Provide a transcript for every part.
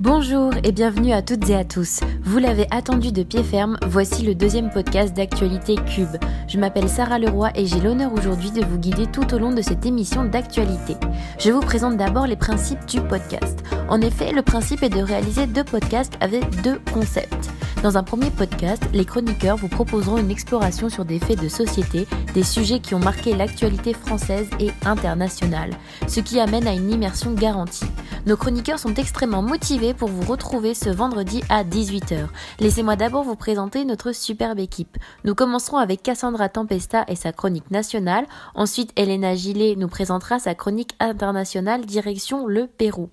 Bonjour et bienvenue à toutes et à tous. Vous l'avez attendu de pied ferme, voici le deuxième podcast d'actualité Cube. Je m'appelle Sarah Leroy et j'ai l'honneur aujourd'hui de vous guider tout au long de cette émission d'actualité. Je vous présente d'abord les principes du podcast. En effet, le principe est de réaliser deux podcasts avec deux concepts. Dans un premier podcast, les chroniqueurs vous proposeront une exploration sur des faits de société, des sujets qui ont marqué l'actualité française et internationale, ce qui amène à une immersion garantie. Nos chroniqueurs sont extrêmement motivés pour vous retrouver ce vendredi à 18h. Laissez-moi d'abord vous présenter notre superbe équipe. Nous commencerons avec Cassandra Tempesta et sa chronique nationale. Ensuite, Elena Gillet nous présentera sa chronique internationale direction le Pérou.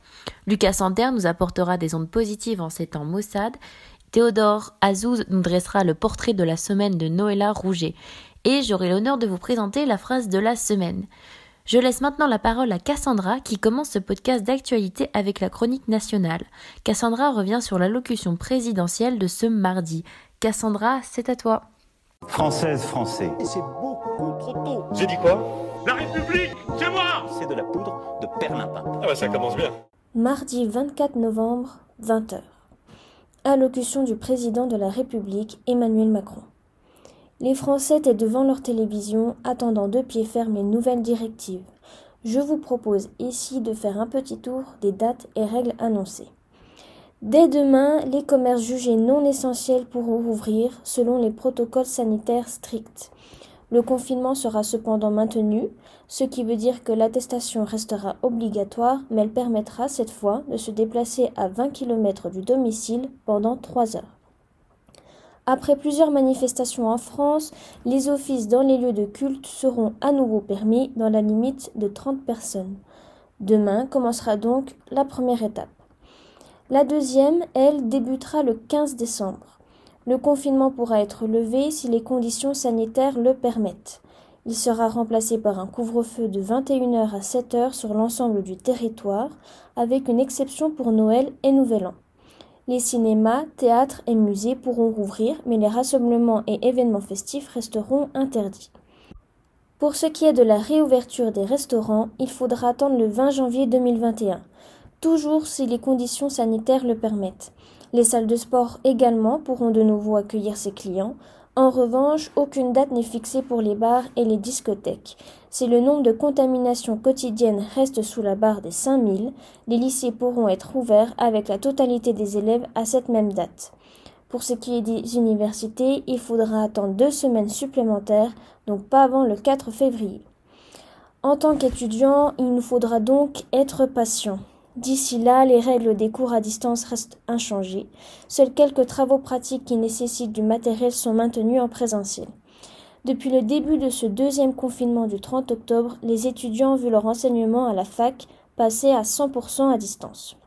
Lucas Santer nous apportera des ondes positives en ces temps Mossad. Théodore Azouz nous dressera le portrait de la semaine de Noëlla Rouget. Et j'aurai l'honneur de vous présenter la phrase de la semaine. Je laisse maintenant la parole à Cassandra qui commence ce podcast d'actualité avec la chronique nationale. Cassandra revient sur l'allocution présidentielle de ce mardi. Cassandra, c'est à toi. Française, français. C'est beaucoup trop tôt. J'ai dit quoi? La République, c'est moi C'est de la poudre de perlimpin. Ah bah ça commence bien. Mardi 24 novembre, 20h. Allocution du président de la République, Emmanuel Macron. Les Français étaient devant leur télévision, attendant de pied ferme les nouvelles directives. Je vous propose ici de faire un petit tour des dates et règles annoncées. Dès demain, les commerces jugés non essentiels pourront rouvrir selon les protocoles sanitaires stricts. Le confinement sera cependant maintenu, ce qui veut dire que l'attestation restera obligatoire, mais elle permettra cette fois de se déplacer à 20 km du domicile pendant 3 heures. Après plusieurs manifestations en France, les offices dans les lieux de culte seront à nouveau permis dans la limite de 30 personnes. Demain commencera donc la première étape. La deuxième, elle, débutera le 15 décembre. Le confinement pourra être levé si les conditions sanitaires le permettent. Il sera remplacé par un couvre-feu de 21h à 7h sur l'ensemble du territoire, avec une exception pour Noël et Nouvel An. Les cinémas, théâtres et musées pourront rouvrir, mais les rassemblements et événements festifs resteront interdits. Pour ce qui est de la réouverture des restaurants, il faudra attendre le 20 janvier 2021, toujours si les conditions sanitaires le permettent. Les salles de sport également pourront de nouveau accueillir ses clients. En revanche, aucune date n'est fixée pour les bars et les discothèques. Si le nombre de contaminations quotidiennes reste sous la barre des 5000, les lycées pourront être ouverts avec la totalité des élèves à cette même date. Pour ce qui est des universités, il faudra attendre deux semaines supplémentaires, donc pas avant le 4 février. En tant qu'étudiant, il nous faudra donc être patient. D'ici là, les règles des cours à distance restent inchangées. Seuls quelques travaux pratiques qui nécessitent du matériel sont maintenus en présentiel. Depuis le début de ce deuxième confinement du 30 octobre, les étudiants ont vu leur enseignement à la fac passer à 100% à distance.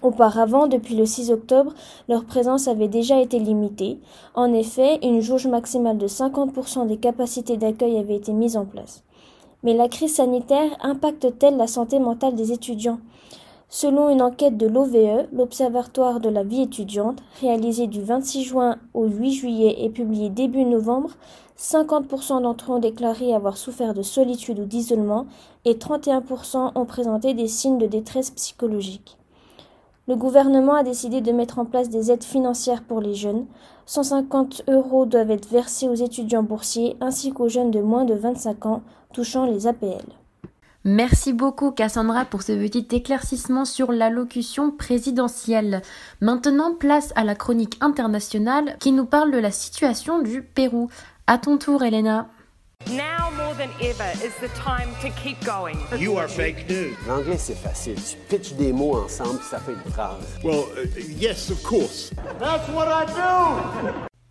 Auparavant, depuis le 6 octobre, leur présence avait déjà été limitée. En effet, une jauge maximale de 50% des capacités d'accueil avait été mise en place. Mais la crise sanitaire impacte-t-elle la santé mentale des étudiants? Selon une enquête de l'OVE, l'Observatoire de la vie étudiante, réalisée du 26 juin au 8 juillet et publiée début novembre, 50% d'entre eux ont déclaré avoir souffert de solitude ou d'isolement et 31% ont présenté des signes de détresse psychologique. Le gouvernement a décidé de mettre en place des aides financières pour les jeunes. 150 euros doivent être versés aux étudiants boursiers ainsi qu'aux jeunes de moins de 25 ans touchant les APL. Merci beaucoup Cassandra pour ce petit éclaircissement sur l'allocution présidentielle. Maintenant, place à la chronique internationale qui nous parle de la situation du Pérou. À ton tour, Elena. Now more than ever is the time to keep going. You are fake news. L'anglais, c'est facile. Tu pitches des mots ensemble, ça fait une phrase. Well, uh, yes, of course.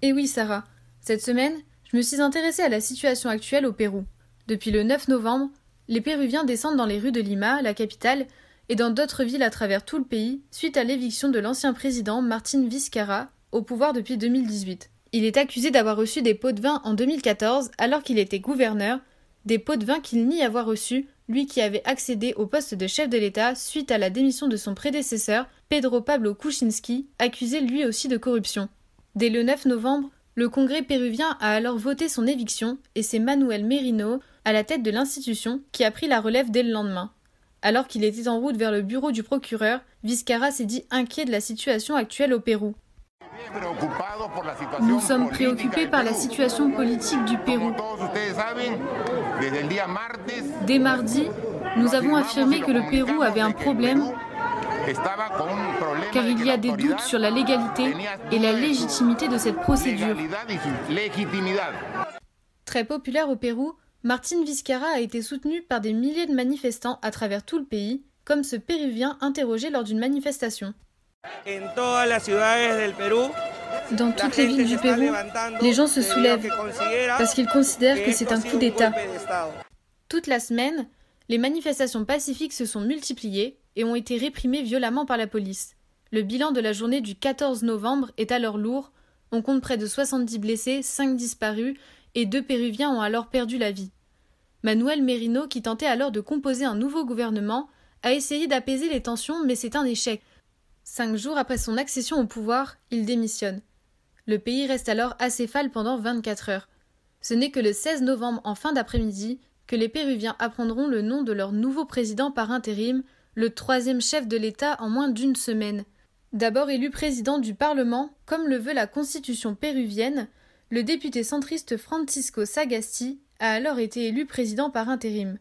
Et oui, Sarah. Cette semaine, je me suis intéressée à la situation actuelle au Pérou. Depuis le 9 novembre, les Péruviens descendent dans les rues de Lima, la capitale, et dans d'autres villes à travers tout le pays, suite à l'éviction de l'ancien président Martin Vizcarra, au pouvoir depuis 2018. Il est accusé d'avoir reçu des pots de vin en 2014 alors qu'il était gouverneur, des pots de vin qu'il nie avoir reçus, lui qui avait accédé au poste de chef de l'État suite à la démission de son prédécesseur, Pedro Pablo Kuczynski, accusé lui aussi de corruption. Dès le 9 novembre, le Congrès péruvien a alors voté son éviction et c'est Manuel Merino, à la tête de l'institution, qui a pris la relève dès le lendemain. Alors qu'il était en route vers le bureau du procureur, Vizcarra s'est dit inquiet de la situation actuelle au Pérou. Nous sommes préoccupés par la situation politique du Pérou. Dès mardi, nous avons affirmé que le Pérou avait un problème car il y a des doutes sur la légalité et la légitimité de cette procédure. Très populaire au Pérou, Martin Vizcarra a été soutenu par des milliers de manifestants à travers tout le pays, comme ce Péruvien interrogé lors d'une manifestation. Dans toutes les villes du Pérou, les gens se soulèvent parce qu'ils considèrent que c'est un coup d'État. Toute la semaine, les manifestations pacifiques se sont multipliées et ont été réprimées violemment par la police. Le bilan de la journée du 14 novembre est alors lourd. On compte près de 70 blessés, 5 disparus et deux Péruviens ont alors perdu la vie. Manuel Merino, qui tentait alors de composer un nouveau gouvernement, a essayé d'apaiser les tensions, mais c'est un échec. Cinq jours après son accession au pouvoir, il démissionne. Le pays reste alors acéphale pendant 24 heures. Ce n'est que le 16 novembre en fin d'après-midi que les Péruviens apprendront le nom de leur nouveau président par intérim, le troisième chef de l'État en moins d'une semaine. D'abord élu président du Parlement, comme le veut la constitution péruvienne, le député centriste Francisco Sagasti a alors été élu président par intérim.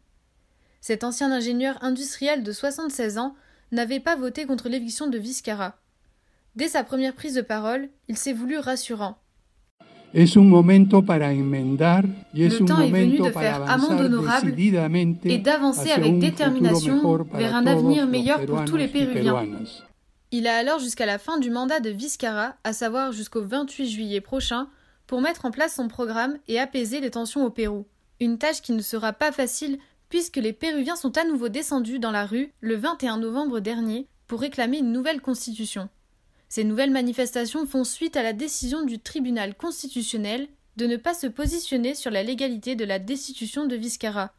Cet ancien ingénieur industriel de 76 ans n'avait pas voté contre l'éviction de Vizcarra. Dès sa première prise de parole, il s'est voulu rassurant. Le temps est venu de faire amende honorable et d'avancer avec détermination vers un avenir meilleur pour tous les Péruviens. Il a alors jusqu'à la fin du mandat de Vizcarra, à savoir jusqu'au 28 juillet prochain, pour mettre en place son programme et apaiser les tensions au Pérou. Une tâche qui ne sera pas facile puisque les Péruviens sont à nouveau descendus dans la rue le 21 novembre dernier pour réclamer une nouvelle constitution. Ces nouvelles manifestations font suite à la décision du tribunal constitutionnel de ne pas se positionner sur la légalité de la destitution de Vizcarra.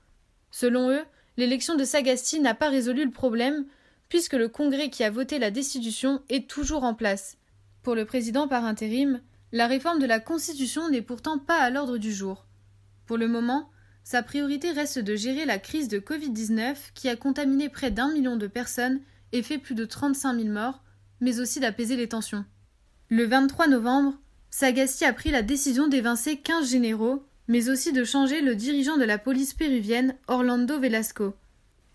Selon eux, l'élection de Sagasti n'a pas résolu le problème, puisque le Congrès qui a voté la destitution est toujours en place. Pour le président par intérim, la réforme de la Constitution n'est pourtant pas à l'ordre du jour. Pour le moment, sa priorité reste de gérer la crise de Covid-19 qui a contaminé près d'un million de personnes et fait plus de 35 000 morts, mais aussi d'apaiser les tensions. Le 23 novembre, Sagasti a pris la décision d'évincer 15 généraux, mais aussi de changer le dirigeant de la police péruvienne, Orlando Velasco.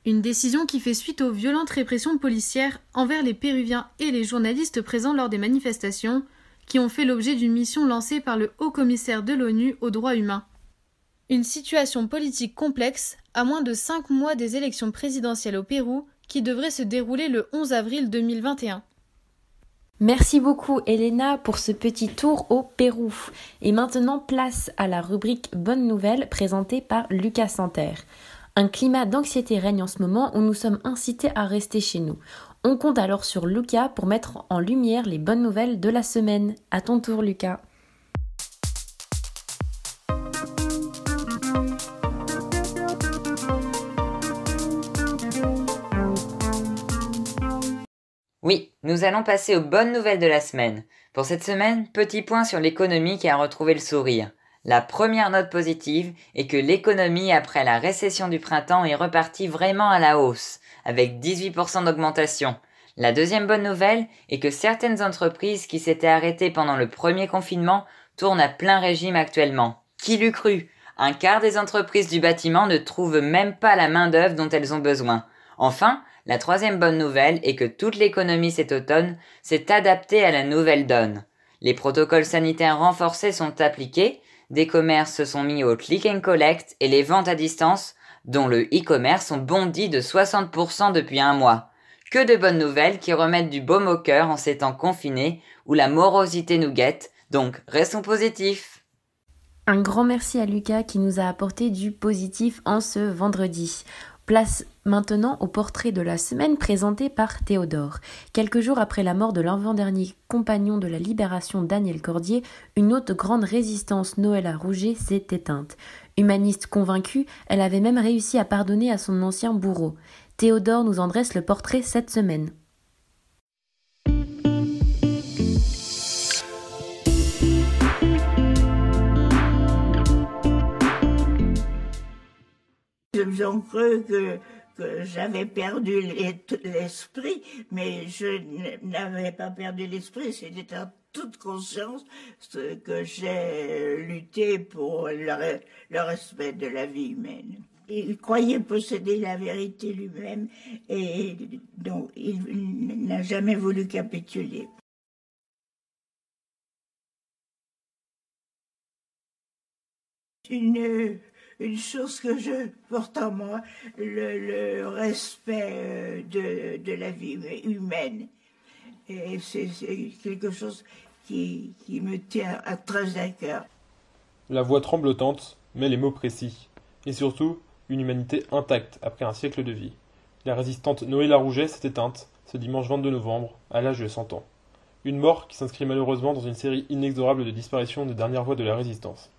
Une décision qui fait suite aux violentes répressions policières envers les Péruviens et les journalistes présents lors des manifestations, qui ont fait l'objet d'une mission lancée par le haut commissaire de l'ONU aux droits humains. Une situation politique complexe, à moins de cinq mois des élections présidentielles au Pérou, qui devraient se dérouler le 11 avril 2021. Merci beaucoup Elena pour ce petit tour au Pérou. Et maintenant place à la rubrique Bonne nouvelle présentée par Lucas Santerre. Un climat d'anxiété règne en ce moment où nous sommes incités à rester chez nous. On compte alors sur Lucas pour mettre en lumière les bonnes nouvelles de la semaine. À ton tour Lucas. Oui, nous allons passer aux bonnes nouvelles de la semaine. Pour cette semaine, petit point sur l'économie qui a retrouvé le sourire. La première note positive est que l'économie après la récession du printemps est repartie vraiment à la hausse, avec 18% d'augmentation. La deuxième bonne nouvelle est que certaines entreprises qui s'étaient arrêtées pendant le premier confinement tournent à plein régime actuellement. Qui l'eût cru? Un quart des entreprises du bâtiment ne trouvent même pas la main-d'œuvre dont elles ont besoin. Enfin, la troisième bonne nouvelle est que toute l'économie cet automne s'est adaptée à la nouvelle donne. Les protocoles sanitaires renforcés sont appliqués, des commerces se sont mis au click and collect et les ventes à distance, dont le e-commerce, ont bondi de 60% depuis un mois. Que de bonnes nouvelles qui remettent du baume au cœur en ces temps confinés où la morosité nous guette, donc restons positifs. Un grand merci à Lucas qui nous a apporté du positif en ce vendredi. Place maintenant au portrait de la semaine présenté par Théodore. Quelques jours après la mort de l'avant-dernier compagnon de la libération Daniel Cordier, une autre grande résistance Noëlla Rouget s'est éteinte. Humaniste convaincue, elle avait même réussi à pardonner à son ancien bourreau. Théodore nous en dresse le portrait cette semaine. Je viendrai que, que j'avais perdu l'esprit, mais je n'avais pas perdu l'esprit, c'était en toute conscience que j'ai lutté pour le, le respect de la vie humaine. Il croyait posséder la vérité lui-même et donc il n'a jamais voulu capituler. Une une chose que je porte en moi, le, respect euh, de, la vie humaine. Et c'est quelque chose qui, qui, me tient à très à cœur. La voix tremblotante, mais les mots précis. Et surtout, une humanité intacte après un siècle de vie. La résistante Noëlla Rouget s'est éteinte ce dimanche 22 novembre, à l'âge de 100 ans. Une mort qui s'inscrit malheureusement dans une série inexorable de disparitions des dernières voix de la résistance.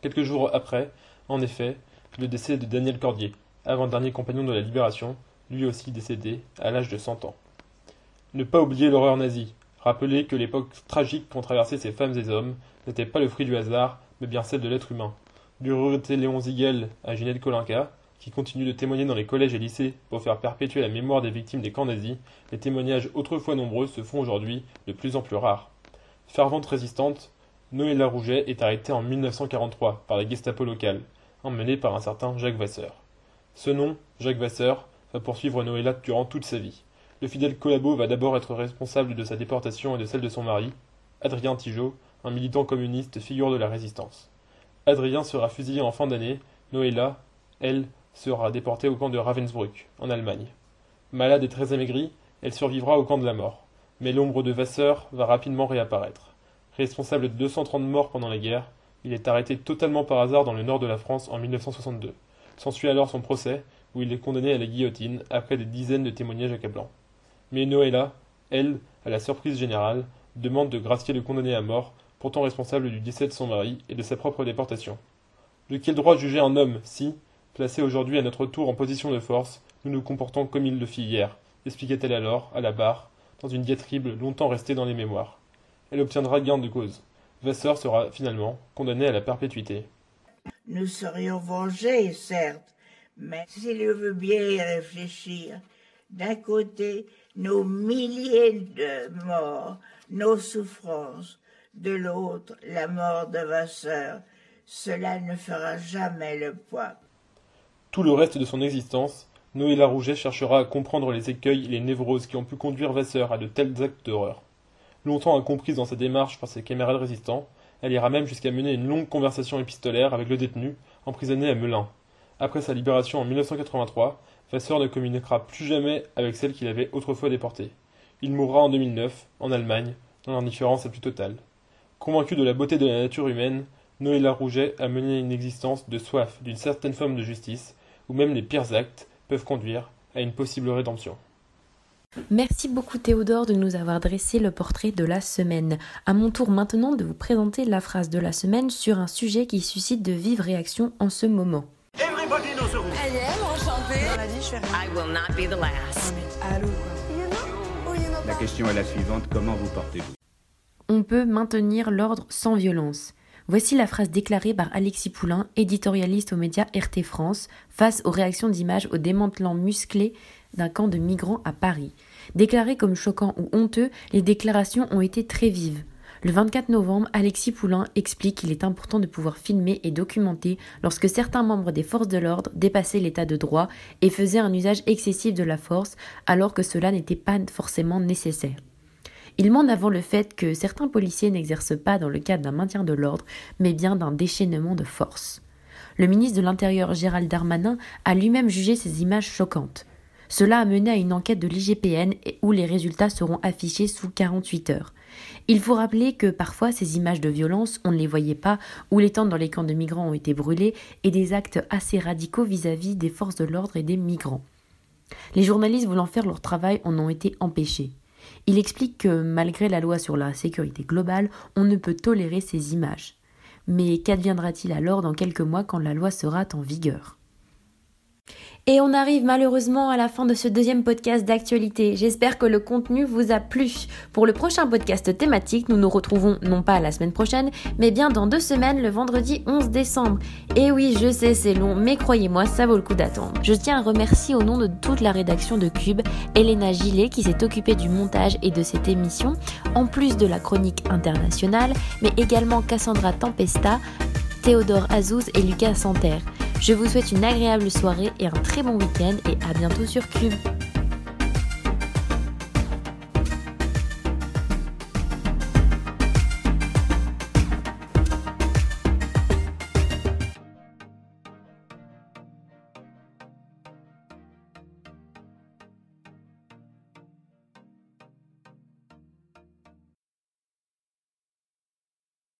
Quelques jours après, en effet, le décès de Daniel Cordier, avant-dernier compagnon de la Libération, lui aussi décédé à l'âge de 100 ans. Ne pas oublier l'horreur nazie, rappeler que l'époque tragique qu'ont traversé ces femmes et hommes n'était pas le fruit du hasard, mais bien celle de l'être humain. Du regretté Léon Zigel à Ginette Kolinka, qui continue de témoigner dans les collèges et lycées pour faire perpétuer la mémoire des victimes des camps nazis, les témoignages autrefois nombreux se font aujourd'hui de plus en plus rares. Fervente résistante, Noëlla Rouget est arrêtée en 1943 par la Gestapo locale, emmené par un certain Jacques Vasseur. Ce nom, Jacques Vasseur, va poursuivre Noëlla durant toute sa vie. Le fidèle collabo va d'abord être responsable de sa déportation et de celle de son mari, Adrien Tigeot, un militant communiste figure de la résistance. Adrien sera fusillé en fin d'année, Noëlla, elle, sera déportée au camp de Ravensbrück, en Allemagne. Malade et très amaigrie, elle survivra au camp de la mort. Mais l'ombre de Vasseur va rapidement réapparaître. Responsable de 230 morts pendant la guerre, il est arrêté totalement par hasard dans le nord de la France en 1962. S'ensuit alors son procès, où il est condamné à la guillotine après des dizaines de témoignages accablants. Mais Noëlla, elle, à la surprise générale, demande de gracier le condamné à mort, pourtant responsable du décès de son mari et de sa propre déportation. De quel droit juger un homme si, placé aujourd'hui à notre tour en position de force, nous nous comportons comme il le fit hier expliquait-elle alors, à la barre, dans une diatribe longtemps restée dans les mémoires. Elle obtiendra gain de cause. Vasseur sera finalement condamné à la perpétuité. Nous serions vengés, certes, mais s'il veut bien y réfléchir, d'un côté, nos milliers de morts, nos souffrances, de l'autre, la mort de Vasseur, cela ne fera jamais le poids. Tout le reste de son existence, Noé Larouget cherchera à comprendre les écueils et les névroses qui ont pu conduire Vasseur à de tels actes d'horreur. Longtemps incomprise dans sa démarche par ses camarades résistants, elle ira même jusqu'à mener une longue conversation épistolaire avec le détenu, emprisonné à Melun. Après sa libération en 1983, Vasseur ne communiquera plus jamais avec celle qu'il avait autrefois déportée. Il mourra en 2009, en Allemagne, dans l'indifférence la plus totale. Convaincu de la beauté de la nature humaine, Noëlla Rouget a mené une existence de soif d'une certaine forme de justice, où même les pires actes peuvent conduire à une possible rédemption. Merci beaucoup Théodore de nous avoir dressé le portrait de la semaine. À mon tour maintenant de vous présenter la phrase de la semaine sur un sujet qui suscite de vives réactions en ce moment. Everybody knows the rules. I will not be the last. La question est la suivante, comment vous portez-vous? On peut maintenir l'ordre sans violence. Voici la phrase déclarée par Alexis Poulain, éditorialiste aux médias RT France, face aux réactions d'images au démantelant musclé d'un camp de migrants à Paris. Déclarées comme choquant ou honteux, les déclarations ont été très vives. Le 24 novembre, Alexis Poulain explique qu'il est important de pouvoir filmer et documenter lorsque certains membres des forces de l'ordre dépassaient l'état de droit et faisaient un usage excessif de la force alors que cela n'était pas forcément nécessaire. Il met en avant le fait que certains policiers n'exercent pas dans le cadre d'un maintien de l'ordre, mais bien d'un déchaînement de force. Le ministre de l'Intérieur Gérald Darmanin a lui-même jugé ces images choquantes. Cela a mené à une enquête de l'IGPN où les résultats seront affichés sous 48 heures. Il faut rappeler que parfois ces images de violence, on ne les voyait pas, ou les tentes dans les camps de migrants ont été brûlées, et des actes assez radicaux vis-à-vis des forces de l'ordre et des migrants. Les journalistes voulant faire leur travail en ont été empêchés. Il explique que malgré la loi sur la sécurité globale, on ne peut tolérer ces images. Mais qu'adviendra-t-il alors dans quelques mois quand la loi sera en vigueur? Et on arrive malheureusement à la fin de ce deuxième podcast d'actualité. J'espère que le contenu vous a plu. Pour le prochain podcast thématique, nous nous retrouvons non pas la semaine prochaine, mais bien dans deux semaines, le vendredi 11 décembre. Et oui, je sais, c'est long, mais croyez-moi, ça vaut le coup d'attendre. Je tiens à remercier au nom de toute la rédaction de Cube, Elena Gillet qui s'est occupée du montage et de cette émission, en plus de la chronique internationale, mais également Cassandra Tempesta, Théodore Azouz et Lucas Santerre. Je vous souhaite une agréable soirée et un très bon week-end et à bientôt sur Cube.